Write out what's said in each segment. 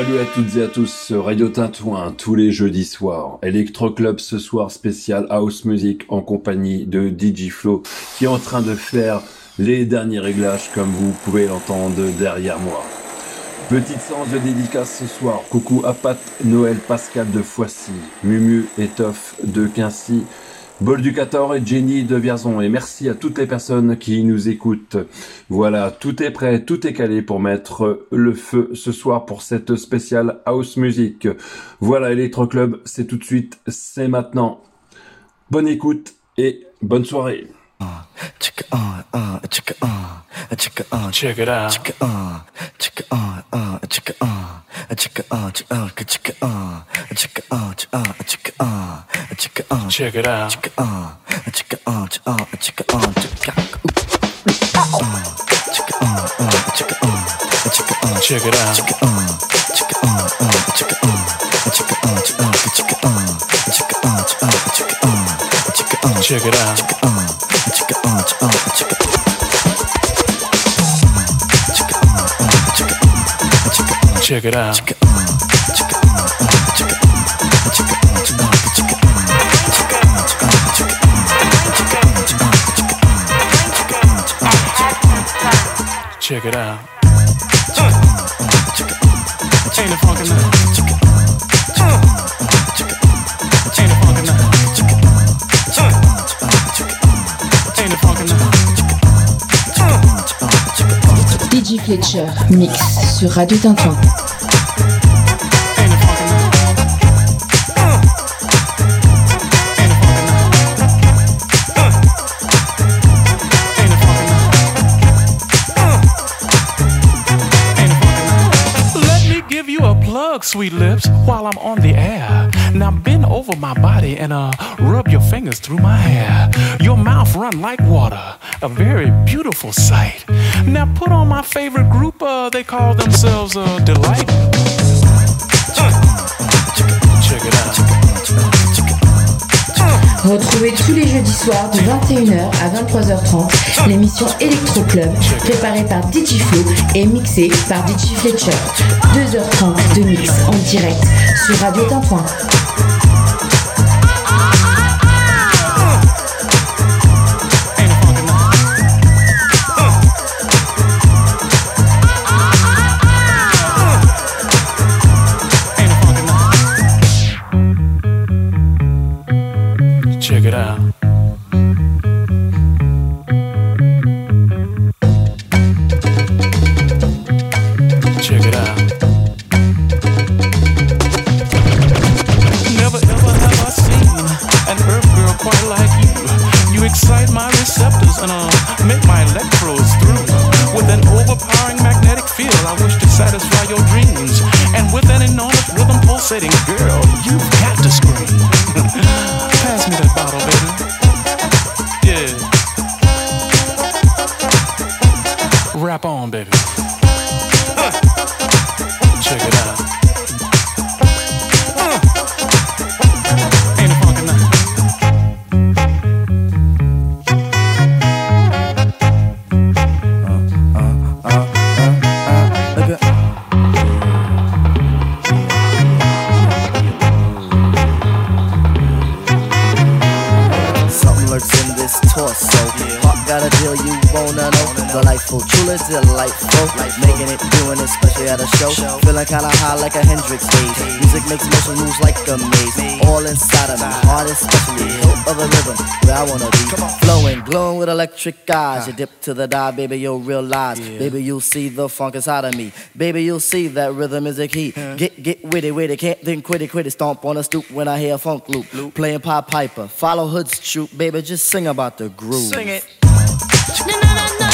Salut à toutes et à tous, Radio Tintouin tous les jeudis soirs. Electro Club ce soir spécial House Music en compagnie de DJ Flow qui est en train de faire les derniers réglages comme vous pouvez l'entendre derrière moi. Petite séance de dédicace ce soir. Coucou à Pat, Noël, Pascal de Foissy, Mumu et Toff de Quincy, Bol du 14 et Jenny de Vierzon. Et merci à toutes les personnes qui nous écoutent. Voilà, tout est prêt, tout est calé pour mettre le feu ce soir pour cette spéciale house music. Voilà, Electro Club, c'est tout de suite, c'est maintenant. Bonne écoute et bonne soirée. check it on, uh, check it on, check it on, check it out, check it on, check it on, uh, check it on, check it on, check it on, check it on, check it on, check it on, check it on, check it on, check it out, check it on, check it on, check it on, check it on, check it out, check it on, uh, check it on, check it on, check it out, check it on, check it on, uh, check it on, check it on, check it on, check it on, check it on, check it on, check it on, check it on, check it on. Check it out. Check it out. Check it out. Ain't it funky now? Me give you a plug, sweet lips, while I'm on the air. Now bend over my body and uh rub your fingers through my hair. Your mouth run like water, a very beautiful sight. Now put on my favorite group, uh, they call themselves uh, Delight. Retrouvez tous les jeudis soirs de 21h à 23h30 l'émission Electro Club préparée par DJ Flo et mixée par DJ Fletcher. 2h30 de mix en direct sur Radio Tintouin. course. So got a deal you wanna know. Delightful, truly delightful. Making it, doing it, especially at a show. Feeling kinda high like a Hendrix stage. Music makes motion moves like a maze. All inside of me, heart especially. Hilt of the rhythm, where I wanna be. Flowing, glowing with electric eyes. You dip to the dive, baby, you'll realize. Baby, you'll see the funk inside of me. Baby, you'll see that rhythm is a key. Get, get witty, witty, can't think quit it, quit it. Stomp on a stoop when I hear a funk loop. Playing Pied Piper, follow Hood's troop, baby, just sing about the groove. Sing it. No, no, no, no.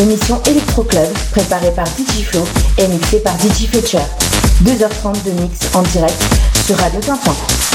L'émission Electro Club, préparée par DJ Flow et mixée par DJ Fletcher. 2h30 de mix en direct sur Radio Tintin.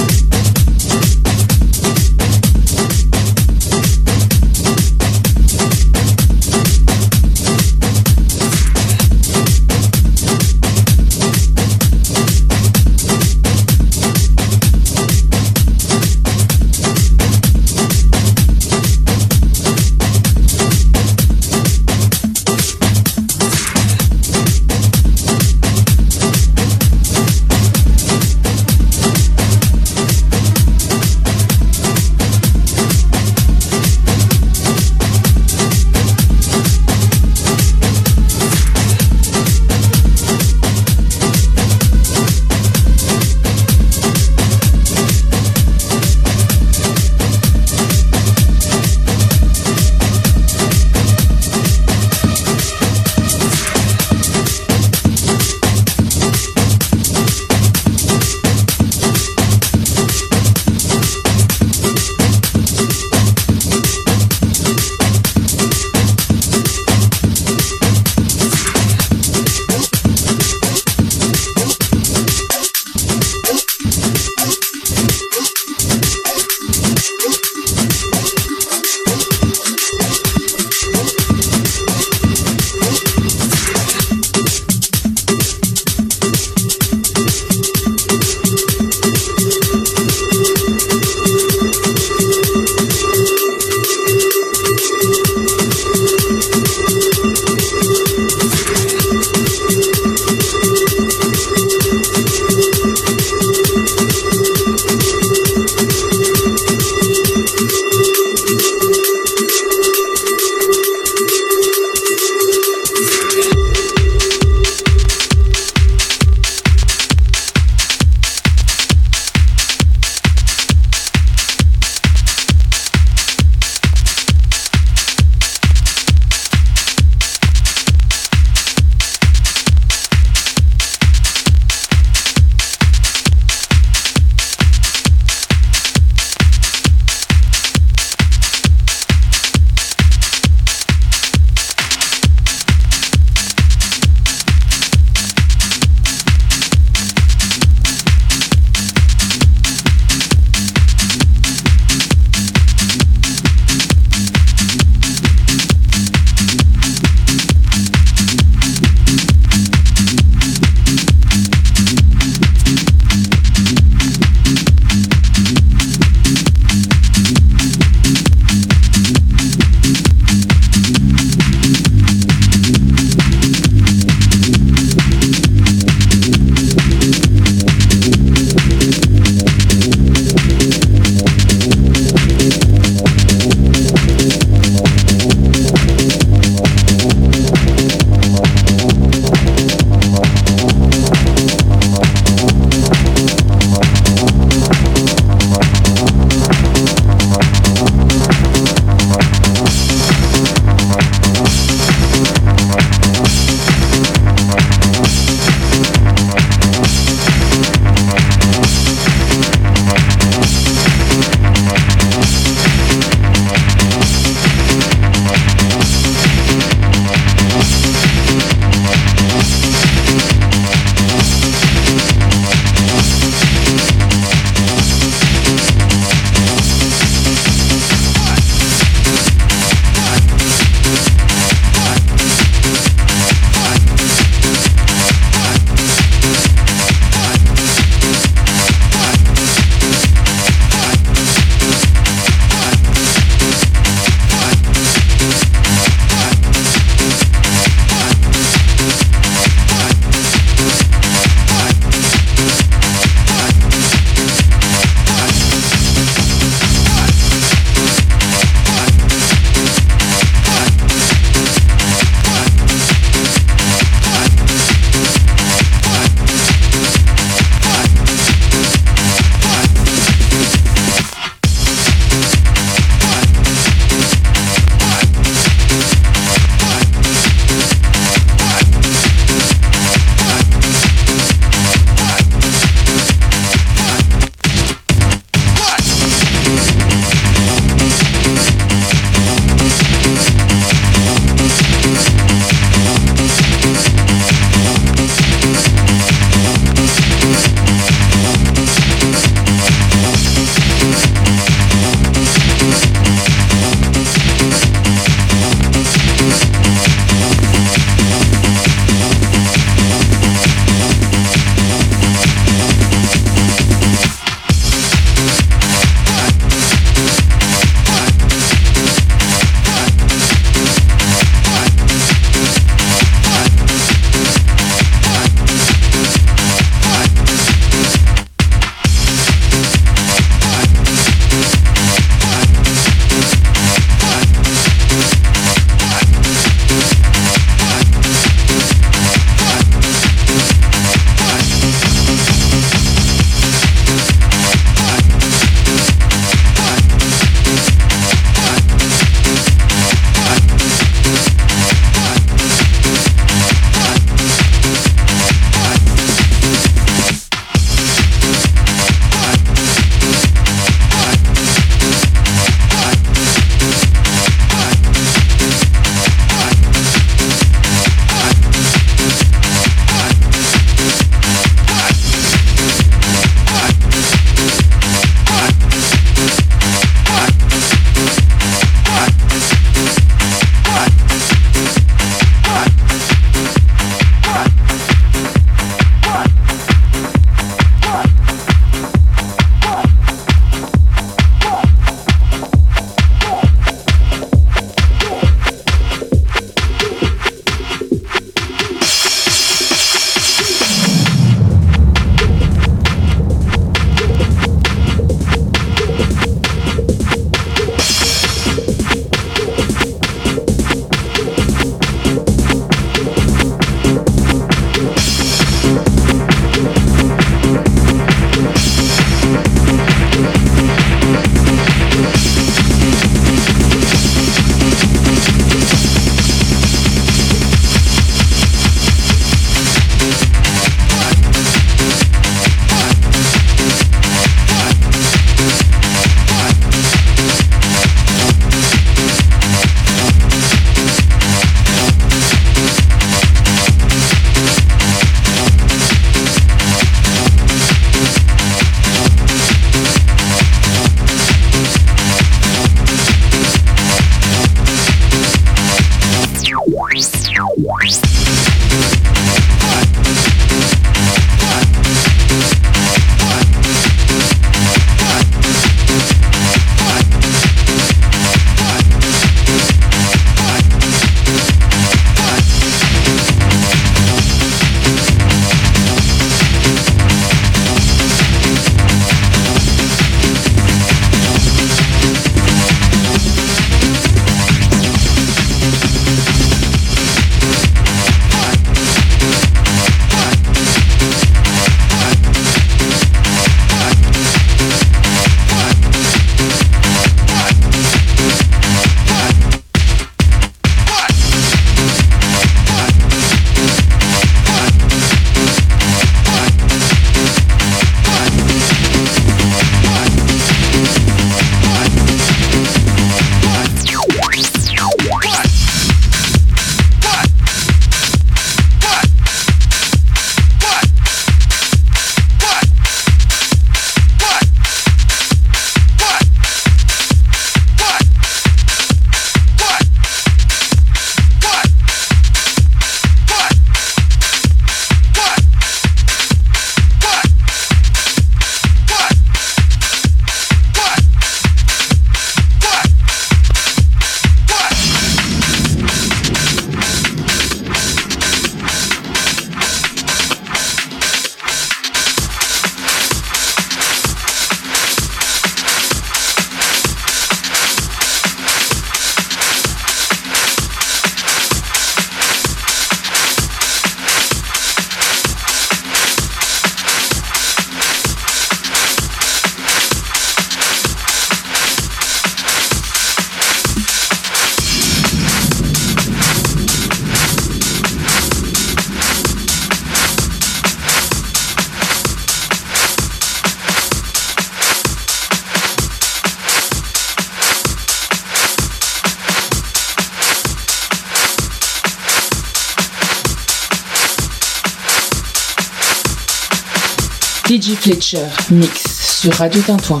Fletcher mix sur Radio Tintouin.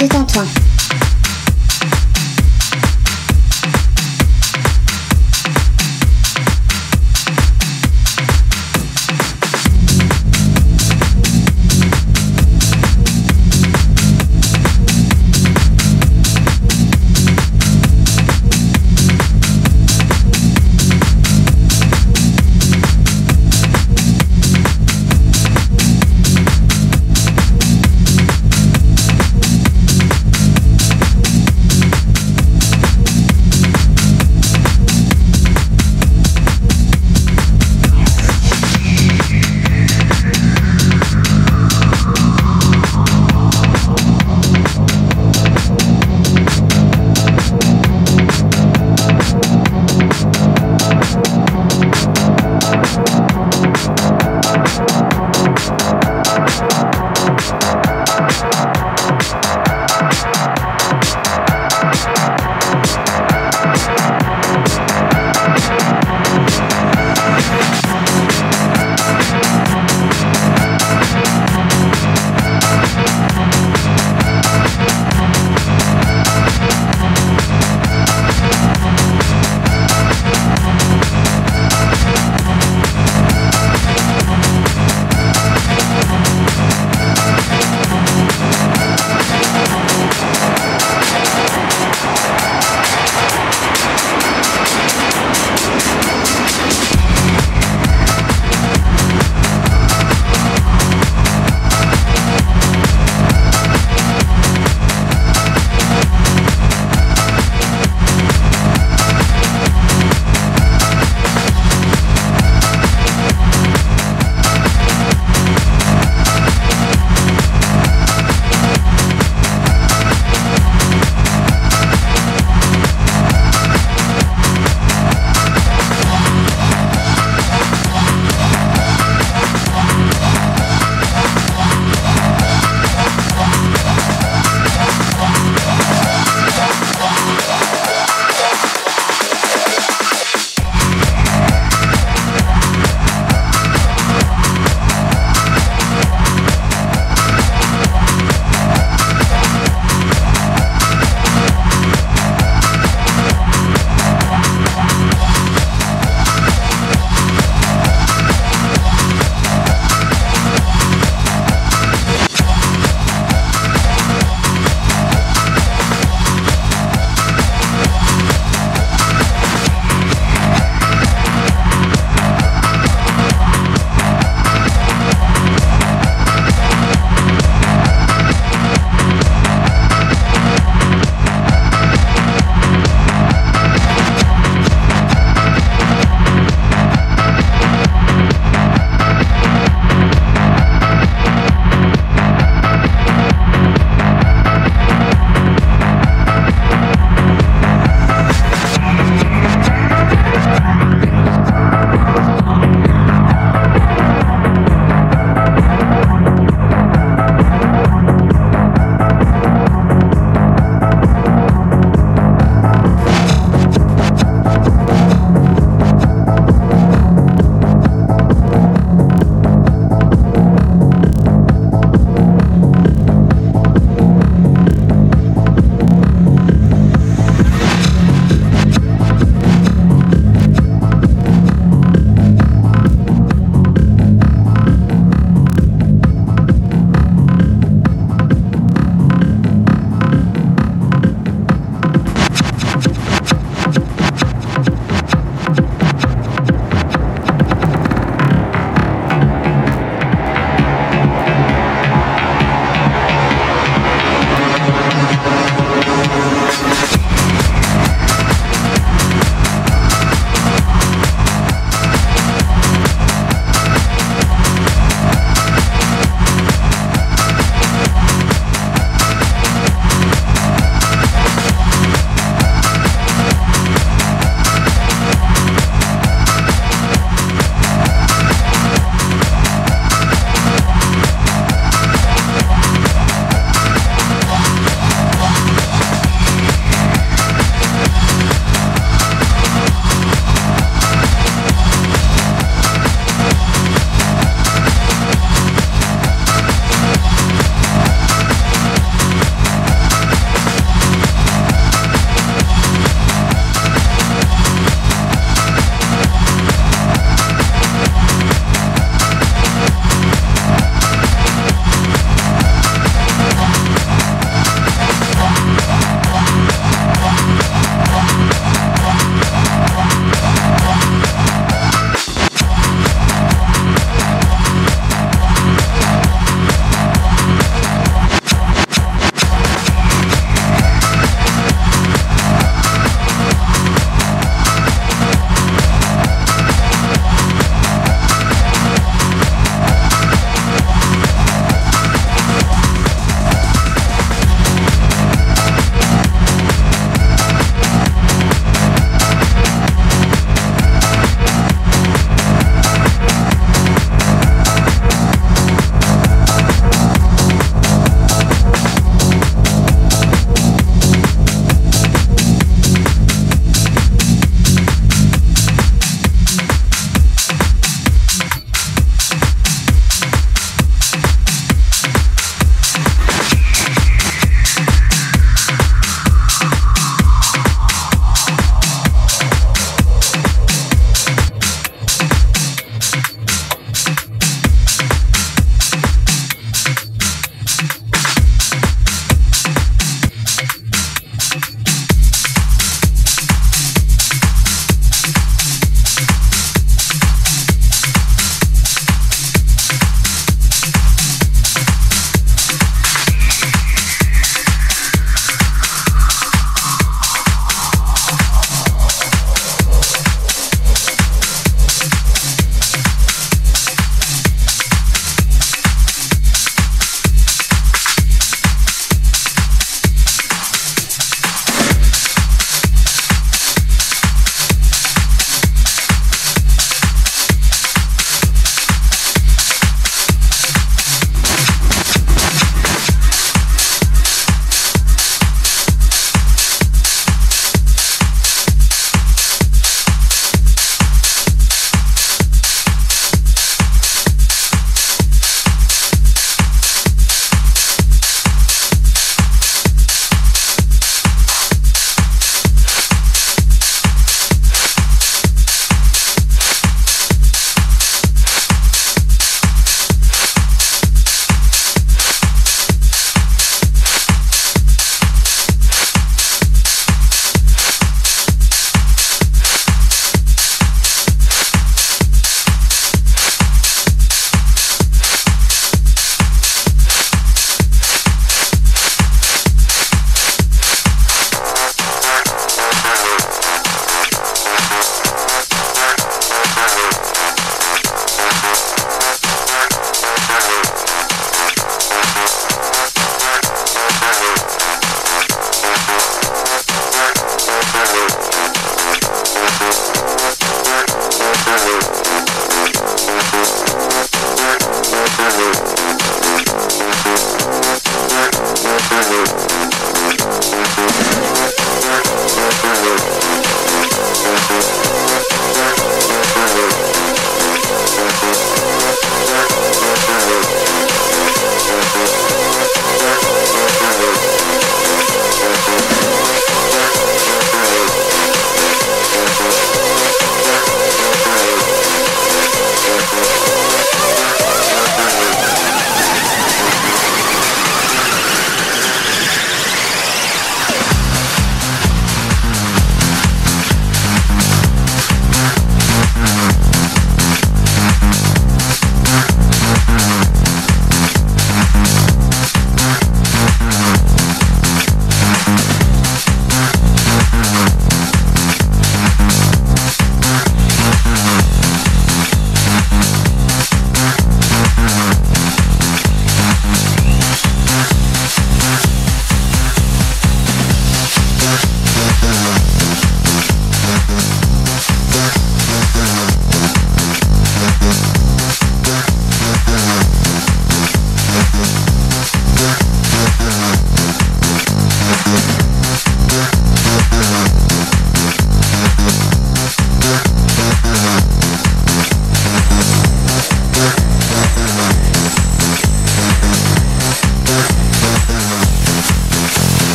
Mix sur Radio